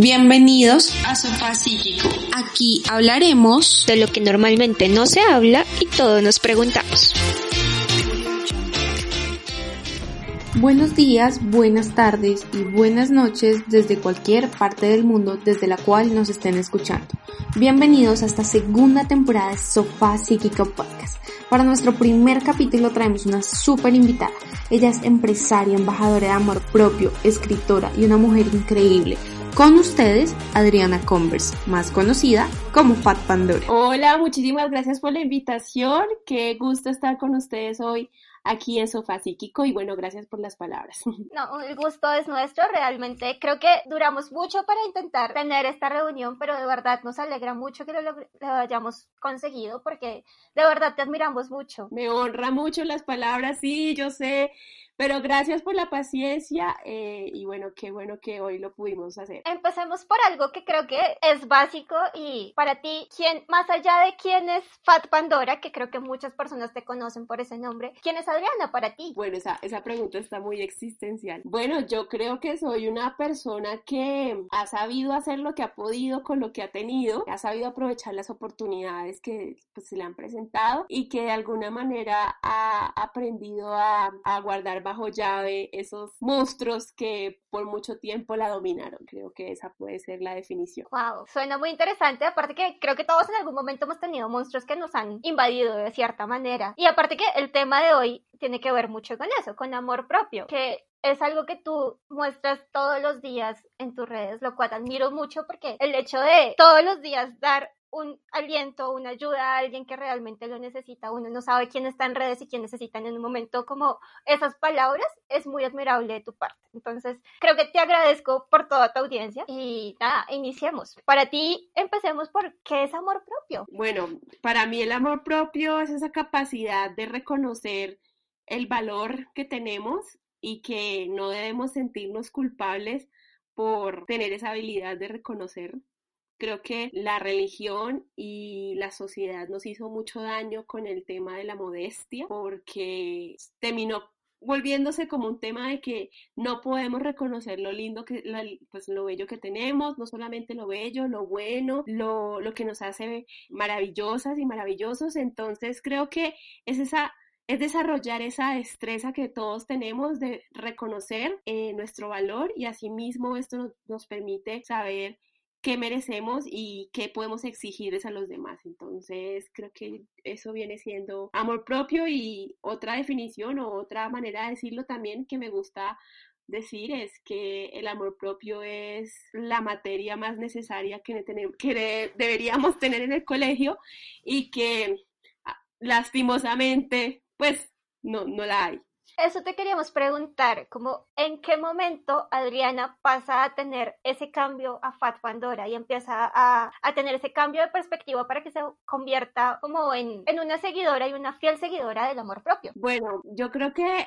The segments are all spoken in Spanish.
Bienvenidos a Sofá Psíquico. Aquí hablaremos de lo que normalmente no se habla y todos nos preguntamos. Buenos días, buenas tardes y buenas noches desde cualquier parte del mundo desde la cual nos estén escuchando. Bienvenidos a esta segunda temporada de Sofá Psíquico Podcast. Para nuestro primer capítulo traemos una súper invitada. Ella es empresaria, embajadora de amor propio, escritora y una mujer increíble. Con ustedes, Adriana Converse, más conocida como Fat Pandora. Hola, muchísimas gracias por la invitación. Qué gusto estar con ustedes hoy aquí en Sofá Psíquico y bueno, gracias por las palabras. No, el gusto es nuestro, realmente creo que duramos mucho para intentar tener esta reunión, pero de verdad nos alegra mucho que lo, lo, hayamos conseguido porque de verdad te admiramos mucho. Me honra mucho las palabras, sí, yo sé, pero gracias por la paciencia eh, y bueno, qué bueno que hoy lo pudimos hacer. Empecemos por algo que creo que es básico y para ti, ¿quién, más allá de quién es Fat Pandora, que creo que muchas personas te conocen por ese nombre, ¿quién es Adriana para ti? Bueno, esa, esa pregunta está muy existencial. Bueno, yo creo que soy una persona que ha sabido hacer lo que ha podido con lo que ha tenido, ha sabido aprovechar las oportunidades que pues, se le han presentado y que de alguna manera ha aprendido a, a guardar bajo llave esos monstruos que por mucho tiempo la dominaron. Creo que esa puede ser la definición. Wow, suena muy interesante. Aparte que creo que todos en algún momento hemos tenido monstruos que nos han invadido de cierta manera. Y aparte que el tema de hoy tiene que ver mucho con eso, con amor propio, que es algo que tú muestras todos los días en tus redes, lo cual admiro mucho porque el hecho de todos los días dar un aliento, una ayuda a alguien que realmente lo necesita. Uno no sabe quién está en redes y quién necesitan en un momento como esas palabras. Es muy admirable de tu parte. Entonces, creo que te agradezco por toda tu audiencia y nada, iniciemos. Para ti, empecemos por qué es amor propio. Bueno, para mí el amor propio es esa capacidad de reconocer el valor que tenemos y que no debemos sentirnos culpables por tener esa habilidad de reconocer Creo que la religión y la sociedad nos hizo mucho daño con el tema de la modestia porque terminó volviéndose como un tema de que no podemos reconocer lo lindo que, pues lo bello que tenemos, no solamente lo bello, lo bueno, lo, lo que nos hace maravillosas y maravillosos. Entonces creo que es esa es desarrollar esa destreza que todos tenemos de reconocer eh, nuestro valor y asimismo esto nos permite saber qué merecemos y qué podemos exigirles a los demás. Entonces, creo que eso viene siendo amor propio y otra definición o otra manera de decirlo también que me gusta decir es que el amor propio es la materia más necesaria que, que deberíamos tener en el colegio y que ah, lastimosamente pues no, no la hay eso te queríamos preguntar, como en qué momento Adriana pasa a tener ese cambio a Fat Pandora y empieza a, a tener ese cambio de perspectiva para que se convierta como en, en una seguidora y una fiel seguidora del amor propio. Bueno, yo creo que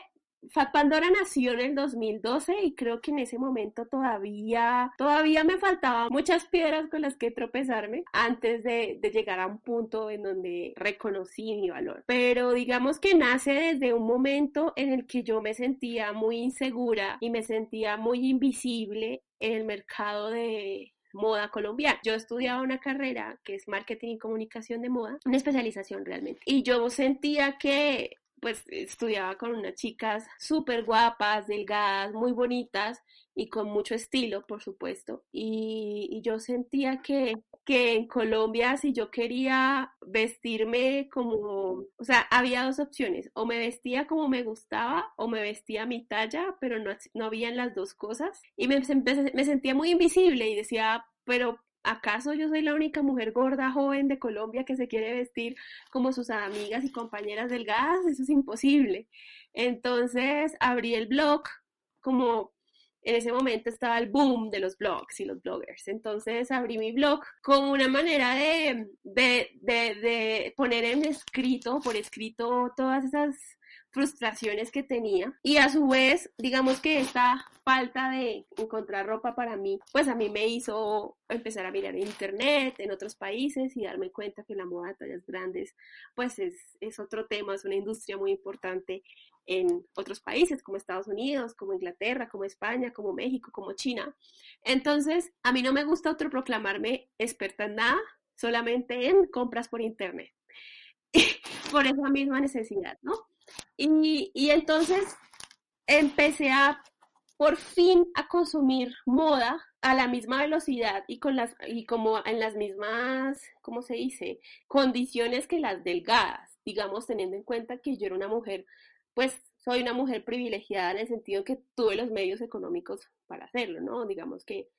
Fat Pandora nació en el 2012 y creo que en ese momento todavía, todavía me faltaban muchas piedras con las que tropezarme antes de, llegar a un punto en donde reconocí mi valor. Pero digamos que nace desde un momento en el que yo me sentía muy insegura y me sentía muy invisible en el mercado de, moda colombiana. Yo estudiaba una carrera que es marketing y comunicación de moda, una especialización realmente. Y yo sentía que pues estudiaba con unas chicas súper guapas, delgadas, muy bonitas y con mucho estilo, por supuesto. Y, yo sentía que, que en Colombia, si yo quería vestirme como, o sea, había dos opciones, o me vestía como me gustaba o me vestía a mi talla, pero no, no habían las dos cosas. Y me, me sentía muy invisible y decía, pero ¿Acaso yo soy la única mujer gorda, joven de Colombia que se quiere vestir como sus amigas y compañeras delgadas? Eso es imposible. Entonces abrí el blog, como en ese momento estaba el boom de los blogs y los bloggers. Entonces abrí mi blog como una manera de, de, de, de poner en escrito, por escrito, todas esas frustraciones que tenía y a su vez digamos que esta falta de encontrar ropa para mí pues a mí me hizo empezar a mirar en internet en otros países y darme cuenta que la moda de tallas grandes pues es, es otro tema, es una industria muy importante en otros países como Estados Unidos, como Inglaterra, como España, como México, como China. Entonces, a mí no me gusta autoproclamarme experta en nada, solamente en compras por internet. por esa misma necesidad, ¿no? Y, y entonces empecé a por fin a consumir moda a la misma velocidad y con las y como en las mismas, ¿cómo se dice? condiciones que las delgadas, digamos teniendo en cuenta que yo era una mujer, pues soy una mujer privilegiada en el sentido que tuve los medios económicos para hacerlo, ¿no? Digamos que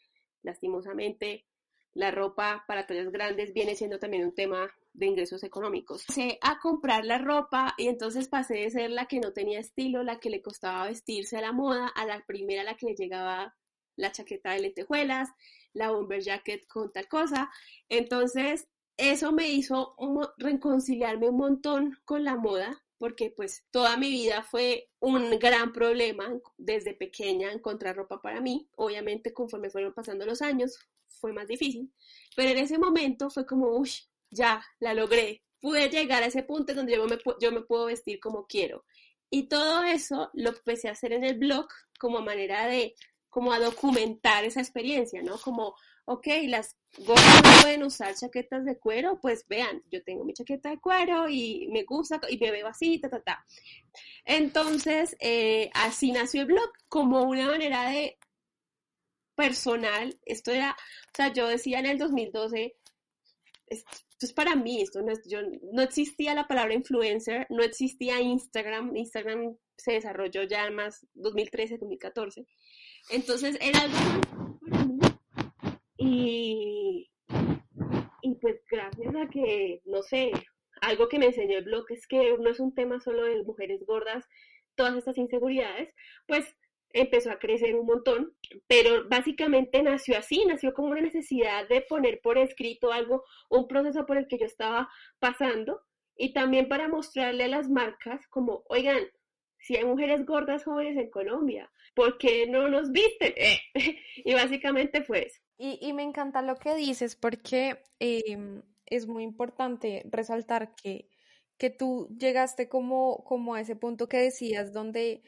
lastimosamente la ropa para tallas grandes viene siendo también un tema de ingresos económicos. Empecé a comprar la ropa y entonces pasé de ser la que no tenía estilo, la que le costaba vestirse a la moda, a la primera a la que le llegaba la chaqueta de lentejuelas, la bomber jacket con tal cosa. Entonces, eso me hizo reconciliarme un montón con la moda, porque pues toda mi vida fue un gran problema desde pequeña encontrar ropa para mí. Obviamente conforme fueron pasando los años fue más difícil, pero en ese momento fue como, uy, ya, la logré. Pude llegar a ese punto donde yo me, puedo vestir como quiero. Y todo eso lo empecé a hacer en el blog como manera de, como a documentar esa experiencia, ¿no? Como, ok, las gordas no pueden usar chaquetas de cuero, pues vean, yo tengo mi chaqueta de cuero y me gusta y me veo así, ta, ta, ta. Entonces, eh, así nació el blog, como una manera de personal, esto era, o sea, yo decía en el 2012, esto es para mí, esto no, es, yo, no existía la palabra influencer, no existía Instagram, Instagram se desarrolló ya más 2013, 2014, entonces era algo para mí y, y pues gracias a que, no sé, algo que me enseñó el blog es que no es un tema solo de mujeres gordas, todas estas inseguridades, pues empezó a crecer un montón, pero básicamente nació así, nació como una necesidad de poner por escrito algo, un proceso por el que yo estaba pasando y también para mostrarle a las marcas como, oigan, si hay mujeres gordas jóvenes en Colombia, ¿por qué no nos visten? y básicamente fue eso. Y, me encanta lo que dices porque em, es muy importante resaltar que, que tú llegaste como, como a ese punto que decías donde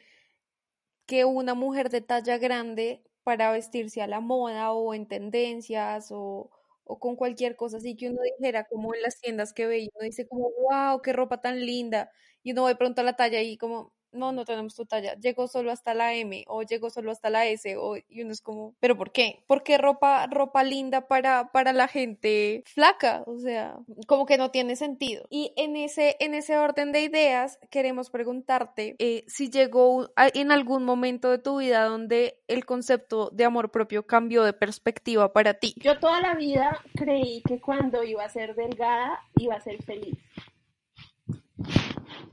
que una mujer de talla grande para vestirse a la moda o en tendencias o, o con cualquier cosa así que uno dijera como en las tiendas que ve y uno dice como wow, qué ropa tan linda y uno va de pronto a la talla y como no, no tenemos tu talla, llegó solo hasta la M o llegó solo hasta la S o, y uno es como, pero ¿por qué? ¿Por qué ropa, ropa linda para, para la gente flaca? O sea, como que no tiene sentido. Y en ese, en ese orden de ideas queremos preguntarte eh, si llegó en algún momento de tu vida donde el concepto de amor propio cambió de perspectiva para ti. Yo toda la vida creí que cuando iba a ser delgada iba a ser feliz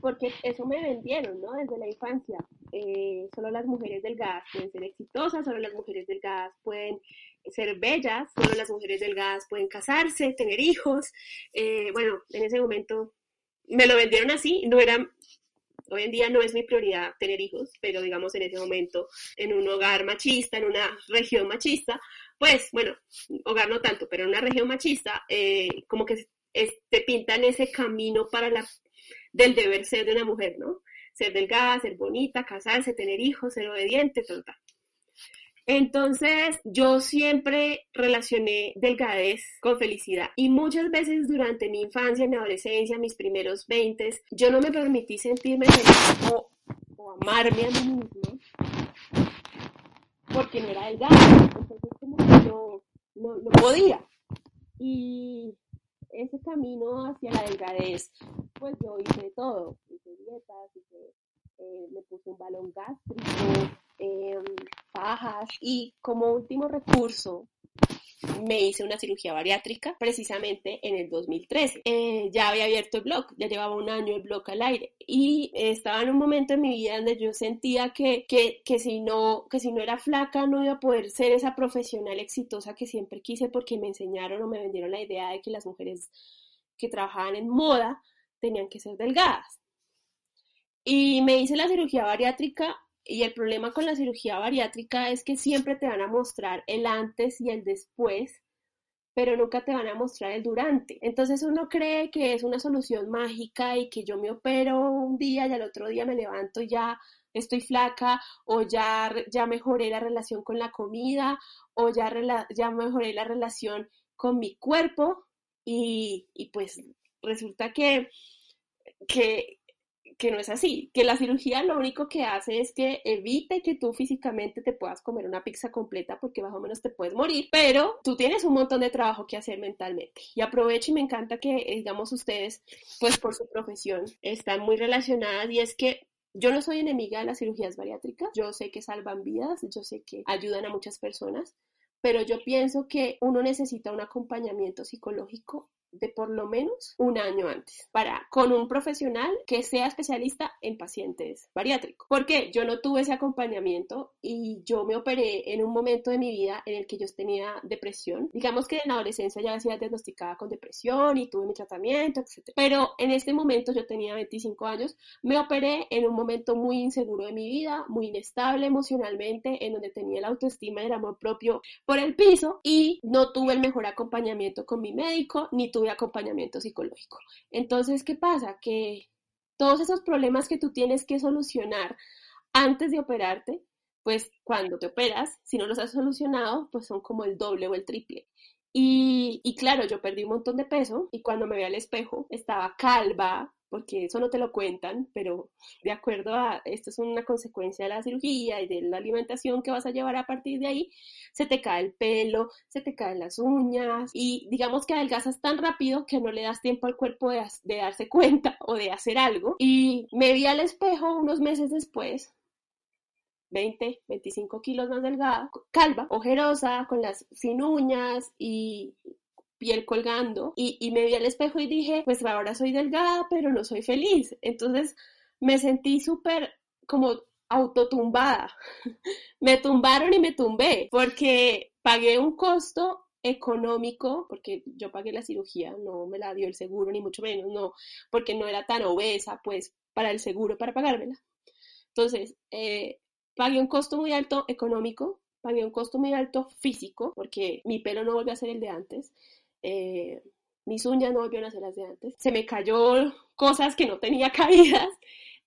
porque eso me vendieron, ¿no? Desde la infancia. Eh, solo las mujeres delgadas pueden ser exitosas, solo las mujeres delgadas pueden ser bellas, solo las mujeres delgadas pueden casarse, tener hijos. Eh, bueno, en ese momento me lo vendieron así, no era, hoy en día no es mi prioridad tener hijos, pero digamos en ese momento, en un hogar machista, en una región machista, pues bueno, hogar no tanto, pero en una región machista, eh, como que te pintan ese camino para la del deber ser de una mujer, ¿no? Ser delgada, ser bonita, casarse, tener hijos, ser obediente, todo tal. Entonces, yo siempre relacioné delgadez con felicidad y muchas veces durante mi infancia, mi adolescencia, mis primeros 20, yo no me permití sentirme feliz o, amarme a mí misma porque no era delgada, entonces como que no, no, no podía. Y ese camino hacia la delgadez, pues yo hice todo, hice dietas, hice, eh, me puse un balón gástrico, eh, pajas y como último recurso me hice una cirugía bariátrica precisamente en el 2013. Eh, ya había abierto el blog, ya llevaba un año el blog al aire y estaba en un momento en mi vida donde yo sentía que, que, que, si no, que si no era flaca no iba a poder ser esa profesional exitosa que siempre quise porque me enseñaron o me vendieron la idea de que las mujeres que trabajaban en moda tenían que ser delgadas. Y me hice la cirugía bariátrica y el problema con la cirugía bariátrica es que siempre te van a mostrar el antes y el después, pero nunca te van a mostrar el durante. Entonces uno cree que es una solución mágica y que yo me opero un día y al otro día me levanto y ya estoy flaca o ya, ya mejoré la relación con la comida o ya, ya mejoré la relación con mi cuerpo y, y pues resulta que, que, que no es así, que la cirugía lo único que hace es que evite que tú físicamente te puedas comer una pizza completa porque más o menos te puedes morir, pero tú tienes un montón de trabajo que hacer mentalmente. Y aprovecho y me encanta que, eh, digamos, ustedes, pues por su profesión, están muy relacionadas y es que yo no soy enemiga de las cirugías bariátricas, yo sé que salvan vidas, yo sé que ayudan a muchas personas, pero yo pienso que uno necesita un acompañamiento psicológico de por lo menos un año antes para con un profesional que sea especialista en pacientes bariátricos. Porque yo no tuve ese acompañamiento y yo me operé en un momento de mi vida en el que yo tenía depresión. Digamos que en la adolescencia ya sido diagnosticada con depresión y tuve mi tratamiento, etc. Pero en este momento yo tenía 25 años, me operé en un momento muy inseguro de mi vida, muy inestable emocionalmente, en donde tenía la autoestima y el amor propio por el piso y no tuve el mejor acompañamiento con mi médico, ni tuve acompañamiento psicológico. Entonces, ¿qué pasa? Que todos esos problemas que tú tienes que solucionar antes de operarte, pues cuando te operas, si no los has solucionado, pues son como el doble o el triple. Y, y claro, yo perdí un montón de peso y cuando me vi al espejo estaba calva, porque eso no te lo cuentan, pero de acuerdo a esto es una consecuencia de la cirugía y de la alimentación que vas a llevar a partir de ahí, se te cae el pelo, se te caen las uñas y digamos que adelgazas tan rápido que no le das tiempo al cuerpo de, darse cuenta o de hacer algo. Y me vi al espejo unos meses después 20, 25 kilos más delgada, calva, ojerosa, con las sin uñas y piel colgando y, me vi al espejo y dije, pues ahora soy delgada, pero no soy feliz. Entonces me sentí súper como autotumbada. me tumbaron y me tumbé porque pagué un costo económico, porque yo pagué la cirugía, no me la dio el seguro, ni mucho menos, no, porque no era tan obesa, pues, para el seguro, para pagármela. Entonces, eh, pagué un costo muy alto económico, pagué un costo muy alto físico, porque mi pelo no volvió a ser el de antes, eh, mis uñas no volvieron a ser las de antes, se me cayó cosas que no tenía caídas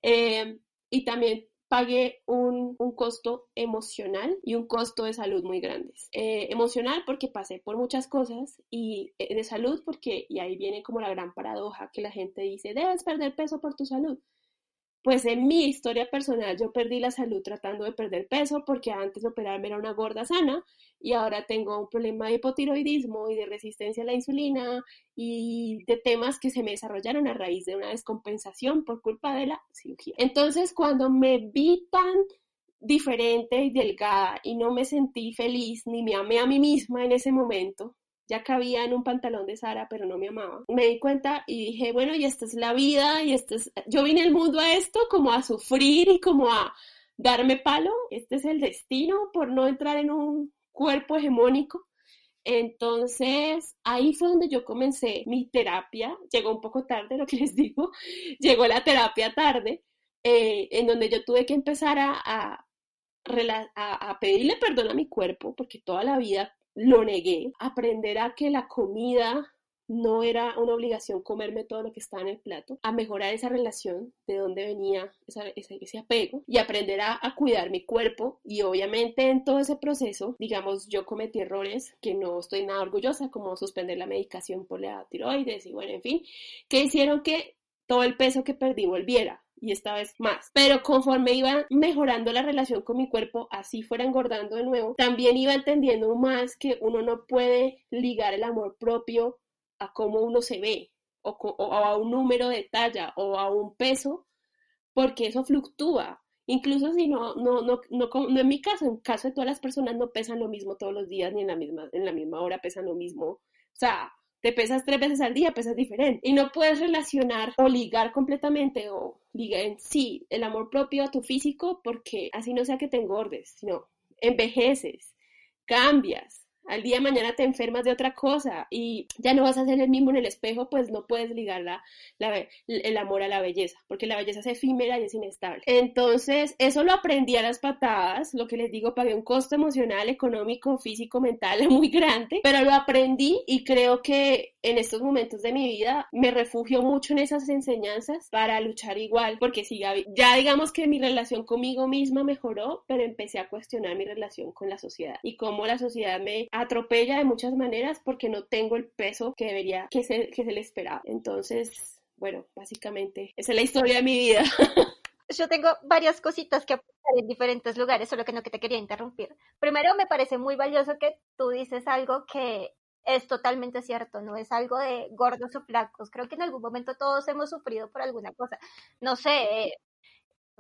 eh, y también pagué un, un, costo emocional y un costo de salud muy grandes. Eh, emocional porque pasé por muchas cosas y de salud porque, y ahí viene como la gran paradoja que la gente dice, debes perder peso por tu salud. Pues en mi historia personal yo perdí la salud tratando de perder peso porque antes operarme era una gorda sana y ahora tengo un problema de hipotiroidismo y de resistencia a la insulina y de temas que se me desarrollaron a raíz de una descompensación por culpa de la cirugía. Entonces cuando me vi tan diferente y delgada y no me sentí feliz ni me amé a mí misma en ese momento, ya cabía en un pantalón de Sara, pero no me amaba. Me di cuenta y dije, bueno, y esta es la vida, y esto es, yo vine al mundo a esto como a sufrir y como a darme palo, este es el destino por no entrar en un cuerpo hegemónico. Entonces, ahí fue donde yo comencé mi terapia. Llegó un poco tarde, lo que les digo. Llegó la terapia tarde, eh, en donde yo tuve que empezar a, a, pedirle perdón a mi cuerpo, porque toda la vida lo negué, aprender a que la comida no era una obligación comerme todo lo que estaba en el plato, a mejorar esa relación de dónde venía ese, apego y aprender a, cuidar mi cuerpo. Y obviamente en todo ese proceso, digamos, yo cometí errores que no estoy nada orgullosa, como suspender la medicación por la tiroides y bueno, en fin, que hicieron que todo el peso que perdí volviera y esta vez más. Pero conforme iba mejorando la relación con mi cuerpo, así fuera engordando de nuevo, también iba entendiendo más que uno no puede ligar el amor propio a cómo uno se ve o, a un número de talla o a un peso, porque eso fluctúa. Incluso si no, no, no, no, no en mi caso, en caso de todas las personas no pesan lo mismo todos los días ni en la misma, en la misma hora pesan lo mismo. O sea, te pesas tres veces al día, pesas diferente. Y no puedes relacionar o ligar completamente o ligar en sí el amor propio a tu físico porque así no sea que te engordes, sino envejeces, cambias, al día de mañana te enfermas de otra cosa y ya no vas a ser el mismo en el espejo, pues no puedes ligar la, el amor a la belleza, porque la belleza es efímera y es inestable. Entonces, eso lo aprendí a las patadas, lo que les digo, pagué un costo emocional, económico, físico, mental muy grande, pero lo aprendí y creo que en estos momentos de mi vida me refugio mucho en esas enseñanzas para luchar igual, porque si ya, digamos que mi relación conmigo misma mejoró, pero empecé a cuestionar mi relación con la sociedad y cómo la sociedad me atropella de muchas maneras porque no tengo el peso que debería, que se, que se le esperaba. Entonces, bueno, básicamente esa es la historia de mi vida. Yo tengo varias cositas que apuntar en diferentes lugares, solo que no que te quería interrumpir. Primero, me parece muy valioso que tú dices algo que es totalmente cierto, no es algo de gordos o flacos. Creo que en algún momento todos hemos sufrido por alguna cosa. No sé,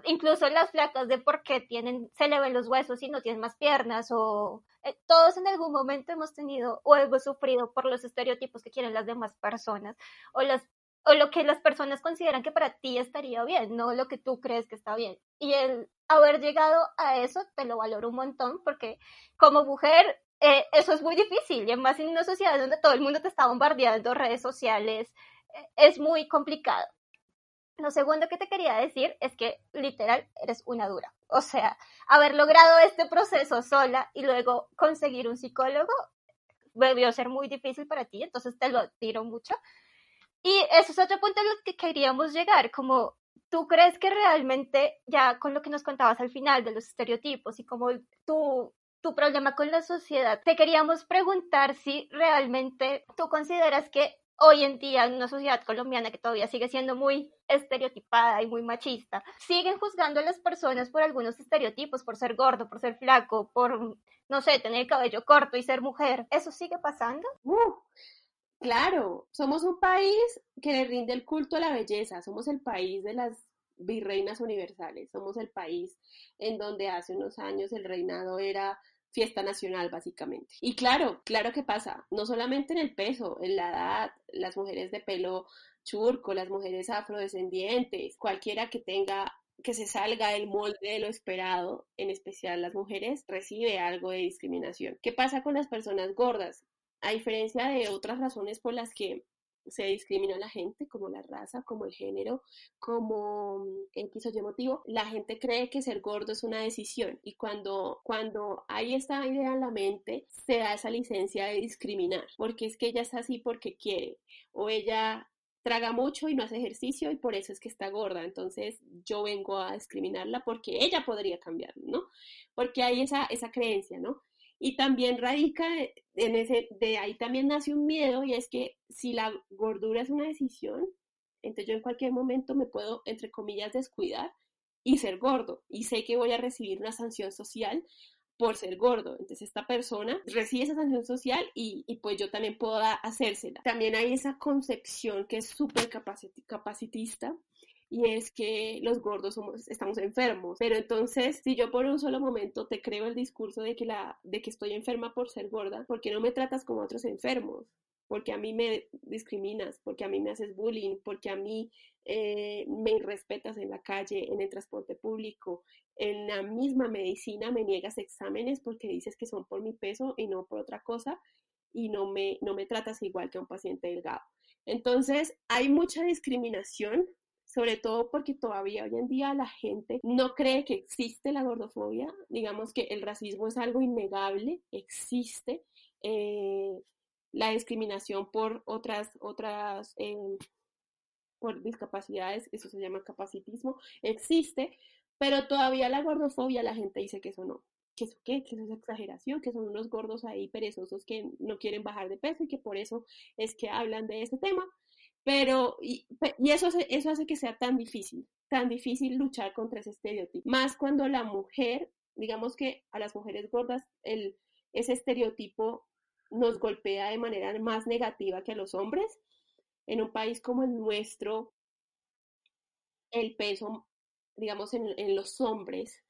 incluso las flacas de por qué tienen, se le ven los huesos y no tienen más piernas, o eh, todos en algún momento hemos tenido o hemos sufrido por los estereotipos que quieren las demás personas, o las o lo que las personas consideran que para ti estaría bien, no lo que tú crees que está bien. Y el haber llegado a eso te lo valoro un montón porque como mujer eh, eso es muy difícil y además en una sociedad donde todo el mundo te está bombardeando redes sociales eh, es muy complicado. Lo segundo que te quería decir es que literal eres una dura. O sea, haber logrado este proceso sola y luego conseguir un psicólogo debió ser muy difícil para ti, entonces te lo tiro mucho. Y eso es otro punto a lo que queríamos llegar, como tú crees que realmente, ya con lo que nos contabas al final de los estereotipos y como tu, tu problema con la sociedad, te queríamos preguntar si realmente tú consideras que hoy en día en una sociedad colombiana que todavía sigue siendo muy estereotipada y muy machista, siguen juzgando a las personas por algunos estereotipos, por ser gordo, por ser flaco, por, no sé, tener el cabello corto y ser mujer. ¿Eso sigue pasando? Uh, Claro, somos un país que le rinde el culto a la belleza, somos el país de las virreinas universales, somos el país en donde hace unos años el reinado era fiesta nacional básicamente. Y claro, claro que pasa, no solamente en el peso, en la edad, las mujeres de pelo churco, las mujeres afrodescendientes, cualquiera que tenga que se salga del molde de lo esperado, en especial las mujeres, recibe algo de discriminación. ¿Qué pasa con las personas gordas? a diferencia de otras razones por las que se discrimina a la gente, como la raza, como el género, como el piso Y motivo, la gente cree que ser gordo es una decisión y cuando, cuando hay esta idea en la mente, se da esa licencia de discriminar, porque es que ella está así porque quiere, o ella traga mucho y no hace ejercicio y por eso es que está gorda, entonces yo vengo a discriminarla porque ella podría cambiar, ¿no? Porque hay esa, esa creencia, ¿no? Y también radica en ese, de ahí también nace un miedo y es que si la gordura es una decisión, entonces yo en cualquier momento me puedo, entre comillas, descuidar y ser gordo. Y sé que voy a recibir una sanción social por ser gordo. Entonces esta persona recibe esa sanción social y, pues yo también puedo hacérsela. También hay esa concepción que es súper capacitista y es que los gordos estamos enfermos. Pero entonces, si yo por un solo momento te creo el discurso de que, la, de que estoy enferma por ser gorda, ¿por qué no me tratas como otros enfermos? Porque a mí me discriminas, porque a mí me haces bullying, porque a mí eh, me irrespetas en la calle, en el transporte público, en la misma medicina me niegas exámenes porque dices que son por mi peso y no por otra cosa y no me, no me tratas igual que a un paciente delgado. Entonces, hay mucha discriminación sobre todo porque todavía hoy en día la gente no cree que existe la gordofobia, digamos que el racismo es algo innegable, existe, eh, la discriminación por otras, otras, em, por discapacidades, eso se llama capacitismo, existe, pero todavía la gordofobia la gente dice que eso no, que eso qué, que eso es exageración, que son unos gordos ahí perezosos que no quieren bajar de peso y que por eso es que hablan de ese tema. Pero, y, eso, eso hace que sea tan difícil, tan difícil luchar contra ese estereotipo. Más cuando la mujer, digamos que a las mujeres gordas, el, ese estereotipo nos golpea de manera más negativa que a los hombres. En un país como el nuestro, el peso, digamos, en, en los hombres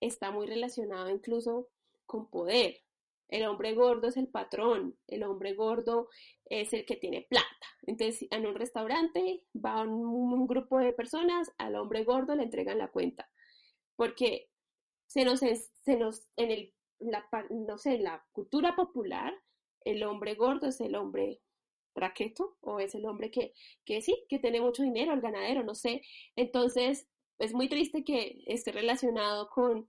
está muy relacionado incluso con poder. El hombre gordo es el patrón, el hombre gordo es el que tiene plata. Entonces, en un restaurante va un, grupo de personas, al hombre gordo le entregan la cuenta. Porque se nos, se nos en el, la, en la cultura popular, el hombre gordo es el hombre raqueto o es el hombre que, que sí, que tiene mucho dinero, el ganadero, no sé. Entonces, es muy triste que esté relacionado con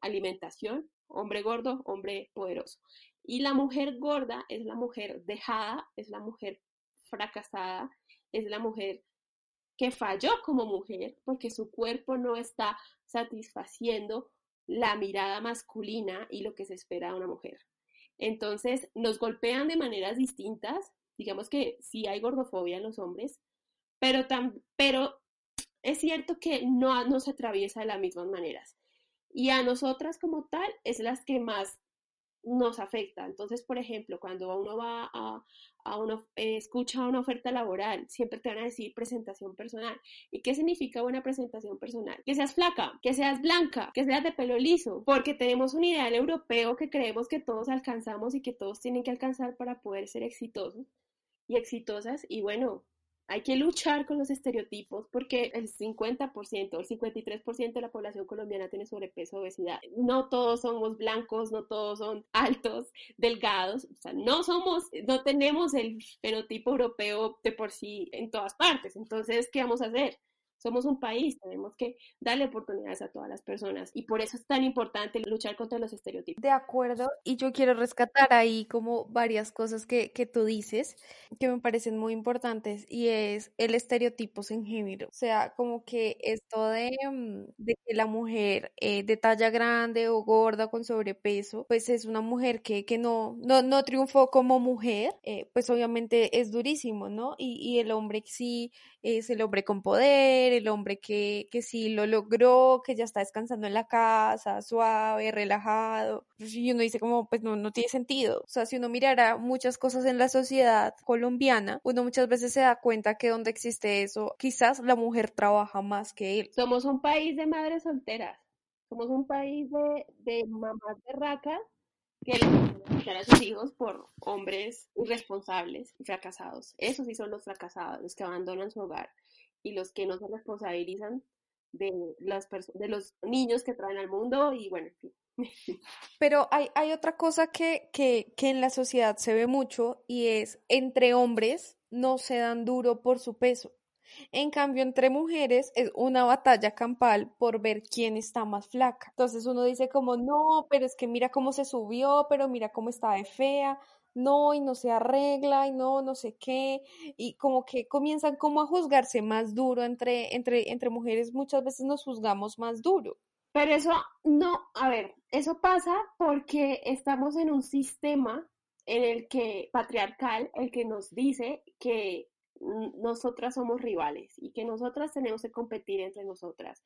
alimentación, hombre gordo, hombre poderoso. Y la mujer gorda es la mujer dejada, es la mujer fracasada, es la mujer que falló como mujer porque su cuerpo no está satisfaciendo la mirada masculina y lo que se espera de una mujer. Entonces, nos golpean de maneras distintas. Digamos que sí hay gordofobia en los hombres, pero, pero es cierto que no nos atraviesa de las mismas maneras. Y a nosotras como tal es las que más nos afecta. Entonces, por ejemplo, cuando uno va a, a uno, eh, escucha una oferta laboral, siempre te van a decir presentación personal. ¿Y qué significa buena presentación personal? Que seas flaca, que seas blanca, que seas de pelo liso, porque tenemos un ideal europeo que creemos que todos alcanzamos y que todos tienen que alcanzar para poder ser exitosos y exitosas. Y bueno, hay que luchar con los estereotipos porque el 50%, el 53% de la población colombiana tiene sobrepeso, obesidad. No todos somos blancos, no todos son altos, delgados, o sea, no somos, no tenemos el fenotipo europeo de por sí en todas partes. Entonces, ¿qué vamos a hacer? Somos un país, tenemos que darle oportunidades a todas las personas y por eso es tan importante luchar contra los estereotipos. De acuerdo, y yo quiero rescatar ahí como varias cosas que, que tú dices que me parecen muy importantes y es el estereotipos en género, o sea, como que esto de, mm, de que la mujer eh, de talla grande o gorda con sobrepeso, pues es una mujer que, que no, no, no triunfó como mujer, eh, pues obviamente es durísimo, ¿no? Y, y el hombre sí es el hombre con poder, el hombre que, que sí lo logró, que ya está descansando en la casa, suave, relajado. Pues, y uno dice como, pues no, no tiene sentido. O sea, si uno mirara muchas cosas en la sociedad colombiana, uno muchas veces se da cuenta que donde existe eso, quizás la mujer trabaja más que él. Somos un país de madres solteras. Somos un país de, de mamás de racas que le a sus hijos por hombres irresponsables fracasados. Esos sí son los fracasados, los que abandonan su hogar y los que no se responsabilizan de, las de los niños que traen al mundo y bueno. Pero hay, hay otra cosa que, que, que en la sociedad se ve mucho y es entre hombres no se dan duro por su peso. En cambio, entre mujeres es una batalla campal por ver quién está más flaca. Entonces uno dice como, no, pero es que mira cómo se subió, pero mira cómo está de fea, no, y no se arregla, y no, no sé qué, y como que comienzan como a juzgarse más duro entre, entre, entre mujeres, muchas veces nos juzgamos más duro. Pero eso no, a ver, eso pasa porque estamos en un sistema en el que patriarcal, el que nos dice que nosotras somos rivales y que nosotras tenemos que competir entre nosotras.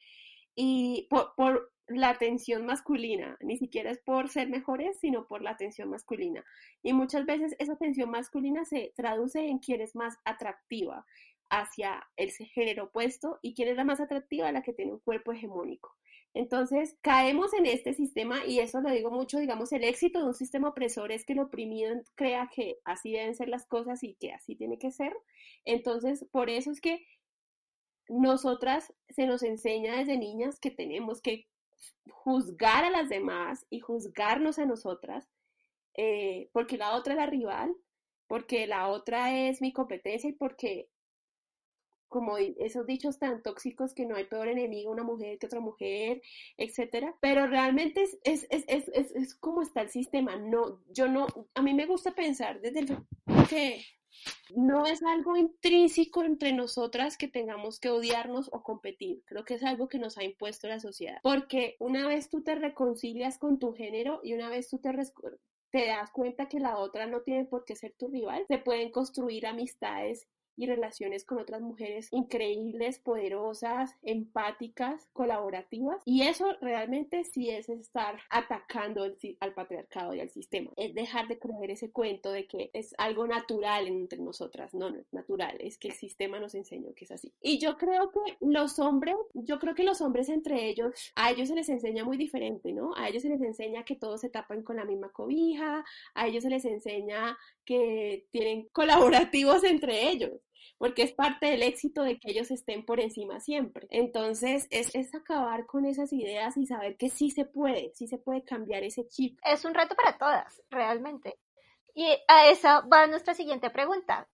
Y por, por, la atención masculina, ni siquiera es por ser mejores, sino por la atención masculina. Y muchas veces esa atención masculina se traduce en quién es más atractiva hacia el género opuesto y quién es la más atractiva, la que tiene un cuerpo hegemónico. Entonces, caemos en este sistema y eso lo digo mucho, digamos, el éxito de un sistema opresor es que el oprimido crea que así deben ser las cosas y que así tiene que ser. Entonces, por eso es que nosotras se nos enseña desde niñas que tenemos que juzgar a las demás y juzgarnos a nosotras, eh, porque la otra es la rival, porque la otra es mi competencia y porque como esos dichos tan tóxicos que no hay peor enemigo una mujer que otra mujer, etcétera. Pero realmente es, es, es, es, como está el sistema. No, yo no, a mí me gusta pensar desde el que no es algo intrínseco entre nosotras que tengamos que odiarnos o competir. Creo que es algo que nos ha impuesto la sociedad. Porque una vez tú te reconcilias con tu género y una vez tú te, te das cuenta que la otra no tiene por qué ser tu rival, se pueden construir amistades y relaciones con otras mujeres increíbles, poderosas, empáticas, colaborativas. Y eso realmente sí es estar atacando al patriarcado y al sistema. Es dejar de creer ese cuento de que es algo natural entre nosotras. No, no es natural, es que el sistema nos enseñó que es así. Y yo creo que los hombres, yo creo que los hombres entre ellos, a ellos se les enseña muy diferente, ¿no? A ellos se les enseña que todos se tapan con la misma cobija, a ellos se les enseña que tienen colaborativos entre ellos porque es parte del éxito de que ellos estén por encima siempre. Entonces, es, es acabar con esas ideas y saber que sí se puede, sí se puede cambiar ese chip. Es un reto para todas, realmente. Y a esa va nuestra siguiente pregunta.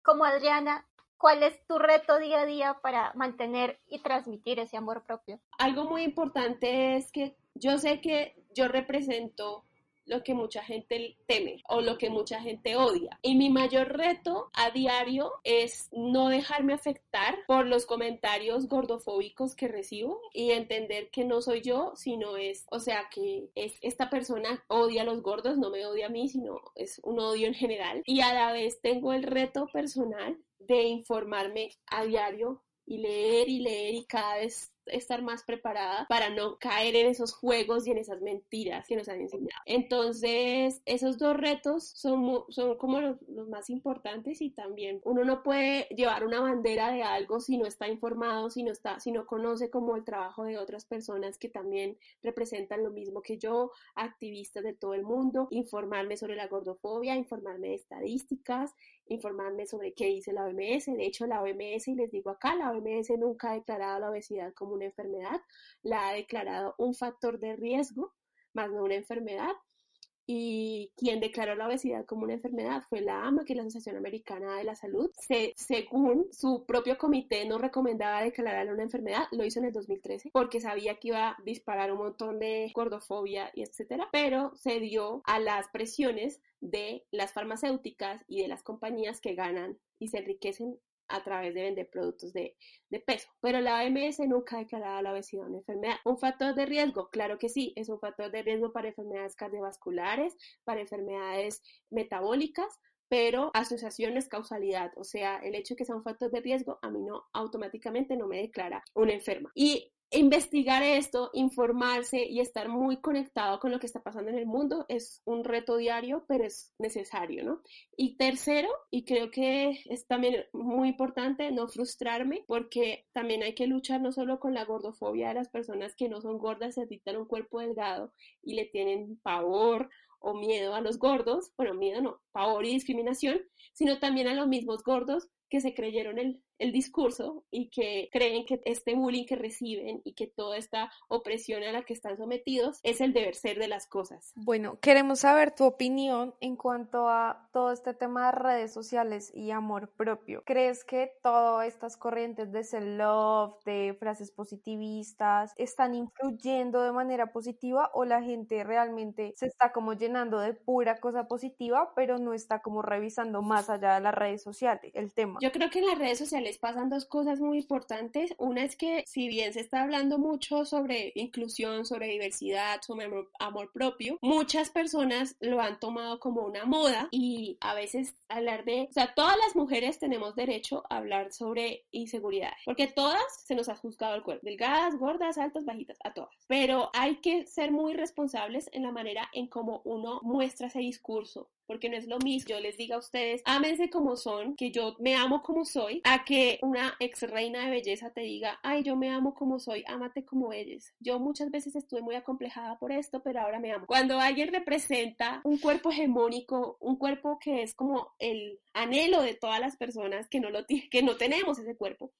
Como Adriana, ¿cuál es tu reto día a día para mantener y transmitir ese amor propio? Algo muy importante es que yo sé que yo represento lo que mucha gente teme o lo que mucha gente odia. Y mi mayor reto a diario es no dejarme afectar por los comentarios gordofóbicos que recibo y entender que no soy yo, sino es, o sea, que es esta persona odia a los gordos, no me odia a mí, sino es un odio en general. Y a la vez tengo el reto personal de informarme a diario y leer y leer y cada vez estar más preparada para no caer en esos juegos y en esas mentiras que nos han enseñado. Entonces, esos dos retos son, son como los, más importantes y también uno no puede llevar una bandera de algo si no está informado, si no, está, si no conoce como el trabajo de otras personas que también representan lo mismo que yo, activistas de todo el mundo, informarme sobre la gordofobia, informarme de estadísticas, informarme sobre qué dice la OMS. De hecho, la OMS, y les digo acá, la OMS nunca ha declarado la obesidad como una enfermedad, la ha declarado un factor de riesgo, más no una enfermedad. Y quien declaró la obesidad como una enfermedad fue la AMA, que es la Asociación Americana de la Salud. Se, según su propio comité no recomendaba declararla una enfermedad, lo hizo en el 2013 porque sabía que iba a disparar un montón de gordofobia y etcétera, pero se dio a las presiones de las farmacéuticas y de las compañías que ganan y se enriquecen a través de vender productos de, peso. Pero la OMS nunca ha declarado la obesidad una enfermedad. ¿Un factor de riesgo? Claro que sí, es un factor de riesgo para enfermedades cardiovasculares, para enfermedades metabólicas, pero asociación es causalidad, o sea, el hecho de que sea un factor de riesgo a mí no automáticamente no me declara una enferma. Y investigar esto, informarse y estar muy conectado con lo que está pasando en el mundo es un reto diario, pero es necesario, ¿no? Y tercero, y creo que es también muy importante no frustrarme, porque también hay que luchar no solo con la gordofobia de las personas que no son gordas, se dictan un cuerpo delgado y le tienen pavor o miedo a los gordos, bueno, miedo no, pavor y discriminación, sino también a los mismos gordos que se creyeron el, el discurso y que creen que este bullying que reciben y que toda esta opresión a la que están sometidos es el deber ser de las cosas. Bueno, queremos saber tu opinión en cuanto a todo este tema de redes sociales y amor propio. ¿Crees que todas estas corrientes de self-love, de frases positivistas, están influyendo de manera positiva o la gente realmente se está como llenando de pura cosa positiva, pero no está como revisando más allá de las redes sociales el tema? Yo creo que en las redes sociales pasan dos cosas muy importantes. Una es que si bien se está hablando mucho sobre inclusión, sobre diversidad, sobre amor, propio, muchas personas lo han tomado como una moda y a veces hablar de, o sea, todas las mujeres tenemos derecho a hablar sobre inseguridad, porque todas se nos ha juzgado el cuerpo, delgadas, gordas, altas, bajitas, a todas. Pero hay que ser muy responsables en la manera en cómo uno muestra ese discurso porque no es lo mismo yo les diga a ustedes, ámense como son, que yo me amo como soy, a que una ex reina de belleza te diga, ay, yo me amo como soy, ámate como eres. Yo muchas veces estuve muy acomplejada por esto, pero ahora me amo. Cuando alguien representa un cuerpo hegemónico, un cuerpo que es como el anhelo de todas las personas que no, lo que no tenemos ese cuerpo,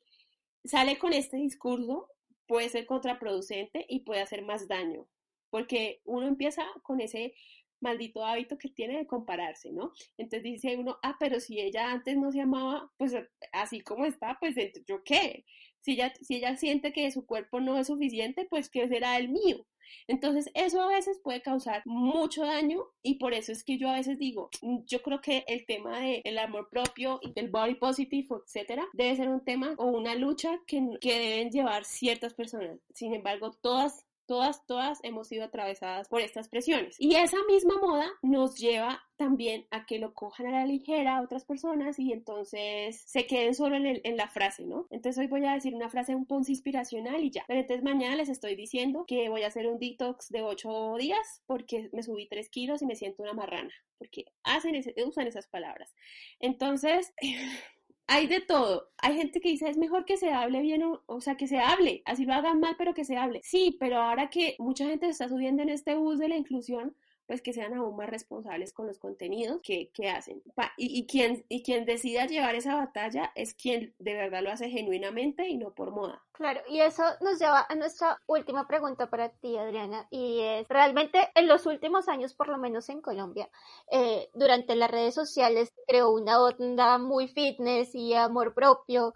sale con este discurso, puede ser contraproducente y puede hacer más daño, porque uno empieza con ese maldito hábito que tiene de compararse, ¿no? Entonces dice uno, ah, pero si ella antes no se amaba, pues así como está, pues yo qué. Si ella, si ella siente que su cuerpo no es suficiente, pues ¿qué será el mío? Entonces, eso a veces puede causar mucho daño y por eso es que yo a veces digo, mm, yo creo que el tema del amor propio y del body positive, etcétera, debe ser un tema o una lucha que, que deben llevar ciertas personas. Sin embargo, todas Todas, todas hemos sido atravesadas por estas presiones. Y esa misma moda nos lleva también a que lo cojan a la ligera a otras personas y entonces se queden solo en, la frase, ¿no? Entonces hoy voy a decir una frase un poco inspiracional y ya. Pero entonces mañana les estoy diciendo que voy a hacer un detox de 8 días porque me subí 3 kilos y me siento una marrana, porque hacen usan esas palabras. Entonces... hay de todo. Hay gente que dice es mejor que se hable bien, o, sea, que se hable, así lo hagan mal, pero que se hable. Sí, pero ahora que mucha gente se está subiendo en este bus de la inclusión, pues que sean aún más responsables con los contenidos que, hacen. y, y, quien, y quien decida llevar esa batalla es quien de verdad lo hace genuinamente y no por moda. Claro, y eso nos lleva a nuestra última pregunta para ti, Adriana, y es, realmente en los últimos años, por lo menos en Colombia, eh, durante las redes sociales creó una onda muy fitness y amor propio.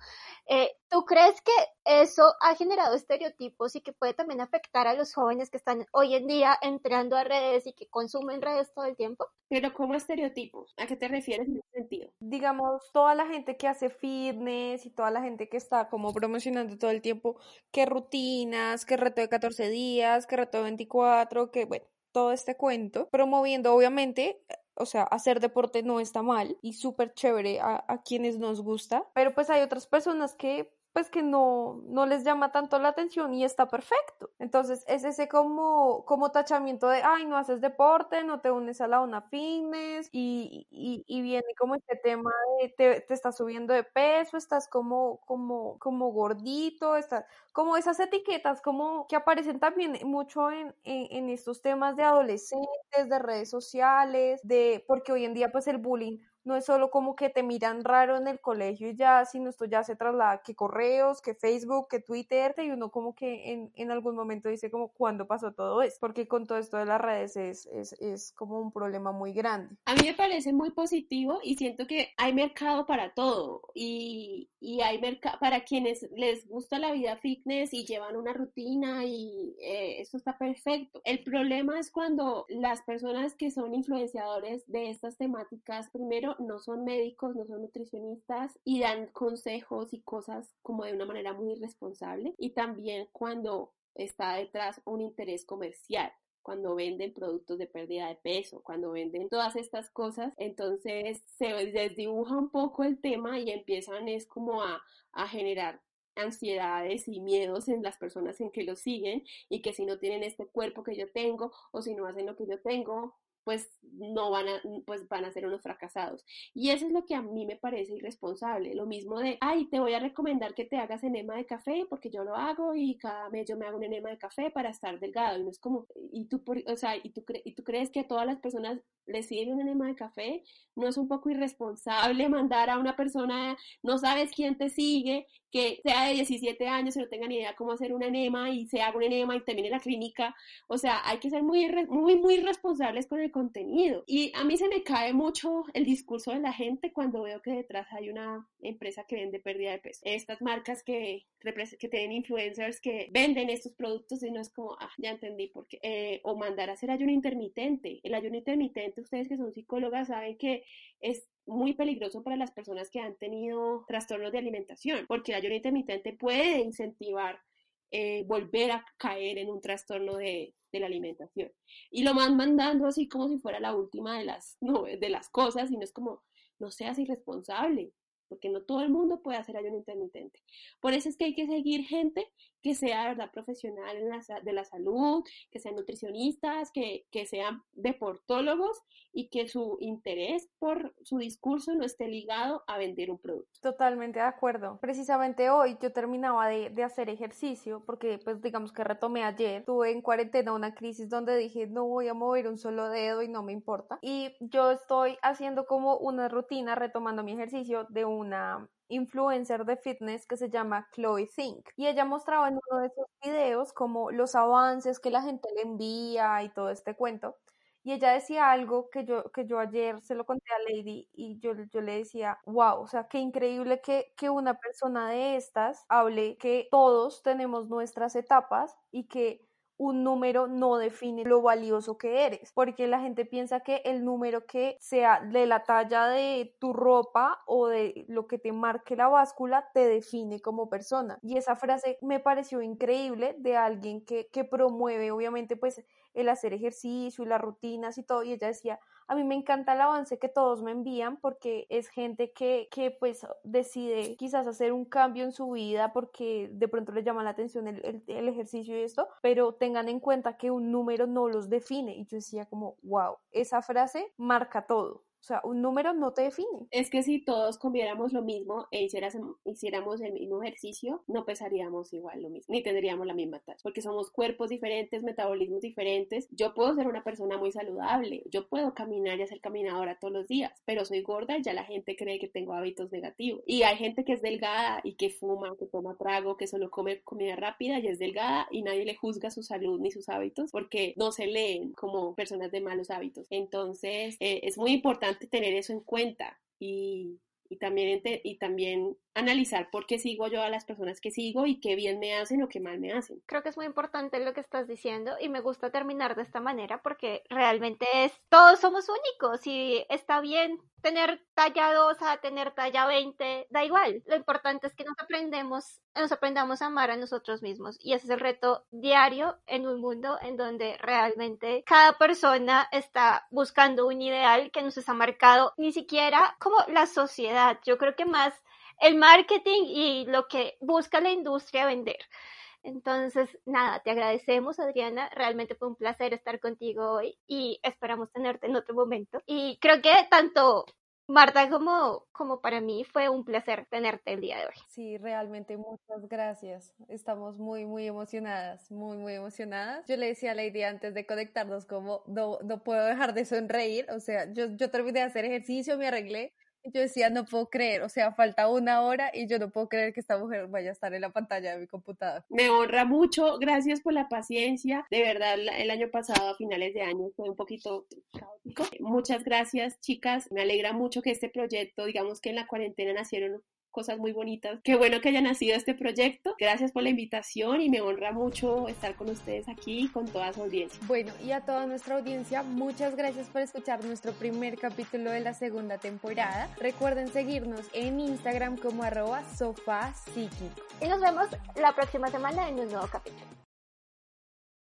Eh, ¿Tú crees que eso ha generado estereotipos y que puede también afectar a los jóvenes que están hoy en día entrando a redes y que consumen redes todo el tiempo? Pero ¿cómo estereotipos? ¿A qué te refieres en ese sentido? Digamos, toda la gente que hace fitness y toda la gente que está como promocionando todo el tiempo que rutinas, que reto de 14 días, que reto de 24, que bueno, todo este cuento, promoviendo obviamente o sea, hacer deporte no está mal y súper chévere a, a, quienes nos gusta, pero pues hay otras personas que pues que no, no les llama tanto la atención y está perfecto. Entonces es ese como, como tachamiento de, ay, no haces deporte, no te unes a la una fitness y, y, y viene como este tema de te, te, estás subiendo de peso, estás como, como, como gordito, estás, como esas etiquetas como que aparecen también mucho en, en, en estos temas de adolescentes, de redes sociales, de, porque hoy en día pues el bullying no es solo como que te miran raro en el colegio y ya, sino esto ya se traslada que correos, que Facebook, que Twitter, y uno como que en, en algún momento dice como cuándo pasó todo esto, porque con todo esto de las redes es, es, es como un problema muy grande. A mí me parece muy positivo y siento que hay mercado para todo y, y hay mercado para quienes les gusta la vida fitness y llevan una rutina y eh, eso está perfecto. El problema es cuando las personas que son influenciadores de estas temáticas, primero, no son médicos, no son nutricionistas y dan consejos y cosas como de una manera muy irresponsable. Y también cuando está detrás un interés comercial cuando venden productos de pérdida de peso, cuando venden todas estas cosas, entonces se desdibuja un poco el tema y empiezan es como a, a generar ansiedades y miedos en las personas en que lo siguen y que si no tienen este cuerpo que yo tengo o si no hacen lo que yo tengo pues no van a, pues van a ser unos fracasados. Y eso es lo que a mí me parece irresponsable. Lo mismo de, ay, te voy a recomendar que te hagas enema de café porque yo lo hago y cada mes yo me hago un enema de café para estar delgado. Y no es como, y tú, o sea, y tú, crees que a todas las personas les siguen un enema de café, no es un poco irresponsable mandar a una persona, no sabes quién te sigue, que sea de 17 años y no tenga ni idea cómo hacer un enema y se haga un enema y termine la clínica. O sea, hay que ser muy, muy, muy responsables con el contenido. Y a mí se me cae mucho el discurso de la gente cuando veo que detrás hay una empresa que vende pérdida de peso. Estas marcas que, que tienen influencers que venden estos productos y no es como, ah, ya entendí por qué. Eh, o mandar a hacer ayuno intermitente. El ayuno intermitente, ustedes que son psicólogas saben que es muy peligroso para las personas que han tenido trastornos de alimentación, porque el ayuno intermitente puede incentivar eh, volver a caer en un trastorno de, la alimentación. Y lo van mandando así como si fuera la última de las, de las cosas, y no es como, no seas irresponsable, porque no todo el mundo puede hacer ayuno intermitente. Por eso es que hay que seguir gente que sea verdad profesional en la, de la salud, que sean nutricionistas, que, que sean deportólogos y que su interés por su discurso no esté ligado a vender un producto. Totalmente de acuerdo. Precisamente hoy yo terminaba de, de, hacer ejercicio porque pues digamos que retomé ayer. Tuve en cuarentena una crisis donde dije no voy a mover un solo dedo y no me importa. Y yo estoy haciendo como una rutina retomando mi ejercicio de una influencer de fitness que se llama Chloe Think y ella mostraba en uno de sus videos como los avances que la gente le envía y todo este cuento. Y ella decía algo que yo, que yo ayer se lo conté a Lady y yo, yo le decía, wow, o sea, qué increíble que, que una persona de estas hable que todos tenemos nuestras etapas y que un número no define lo valioso que eres, porque la gente piensa que el número que sea de la talla de tu ropa o de lo que te marque la báscula te define como persona. Y esa frase me pareció increíble de alguien que, que promueve obviamente pues el hacer ejercicio y las rutinas y todo, y ella decía, a mí me encanta el avance que todos me envían porque es gente que, que pues decide quizás hacer un cambio en su vida porque de pronto le llama la atención el, el, el ejercicio y esto, pero tengan en cuenta que un número no los define. Y yo decía como, wow, esa frase marca todo. O sea, un número no te define. Es que si todos comiéramos lo mismo e hiciéramos el mismo ejercicio, no pesaríamos igual lo mismo, ni tendríamos la misma talla, porque somos cuerpos diferentes, metabolismos diferentes. Yo puedo ser una persona muy saludable, yo puedo caminar y hacer caminadora todos los días, pero soy gorda y ya la gente cree que tengo hábitos negativos. Y hay gente que es delgada y que fuma, que toma trago, que solo come comida rápida y es delgada y nadie le juzga su salud ni sus hábitos porque no se leen como personas de malos hábitos. Entonces, eh, es muy importante tener eso en cuenta y, y también, y también analizar por qué sigo yo a las personas que sigo y qué bien me hacen o qué mal me hacen. Creo que es muy importante lo que estás diciendo y me gusta terminar de esta manera porque realmente es, todos somos únicos y está bien tener talla 2 a tener talla 20, da igual. Lo importante es que nos aprendemos, nos aprendamos a amar a nosotros mismos y ese es el reto diario en un mundo en donde realmente cada persona está buscando un ideal que nos está marcado ni siquiera como la sociedad. Yo creo que más el marketing y lo que busca la industria vender. Entonces, nada, te agradecemos, Adriana. Realmente fue un placer estar contigo hoy y esperamos tenerte en otro momento. Y creo que tanto Marta como, como para mí fue un placer tenerte el día de hoy. Sí, realmente muchas gracias. Estamos muy, muy emocionadas, muy, muy emocionadas. Yo le decía a Lady antes de conectarnos como no, no puedo dejar de sonreír. O sea, yo, yo terminé de hacer ejercicio, me arreglé yo decía, no puedo creer, o sea, falta una hora y yo no puedo creer que esta mujer vaya a estar en la pantalla de mi computadora. Me honra mucho, gracias por la paciencia. De verdad, el año pasado, a finales de año, fue un poquito caótico. Muchas gracias, chicas. Me alegra mucho que este proyecto, digamos que en la cuarentena nacieron cosas muy bonitas. Qué bueno que haya nacido este proyecto. Gracias por la invitación y me honra mucho estar con ustedes aquí con toda su audiencia. Bueno, y a toda nuestra audiencia, muchas gracias por escuchar nuestro primer capítulo de la segunda temporada. Recuerden seguirnos en Instagram como arroba sofá Y nos vemos la próxima semana en un nuevo capítulo.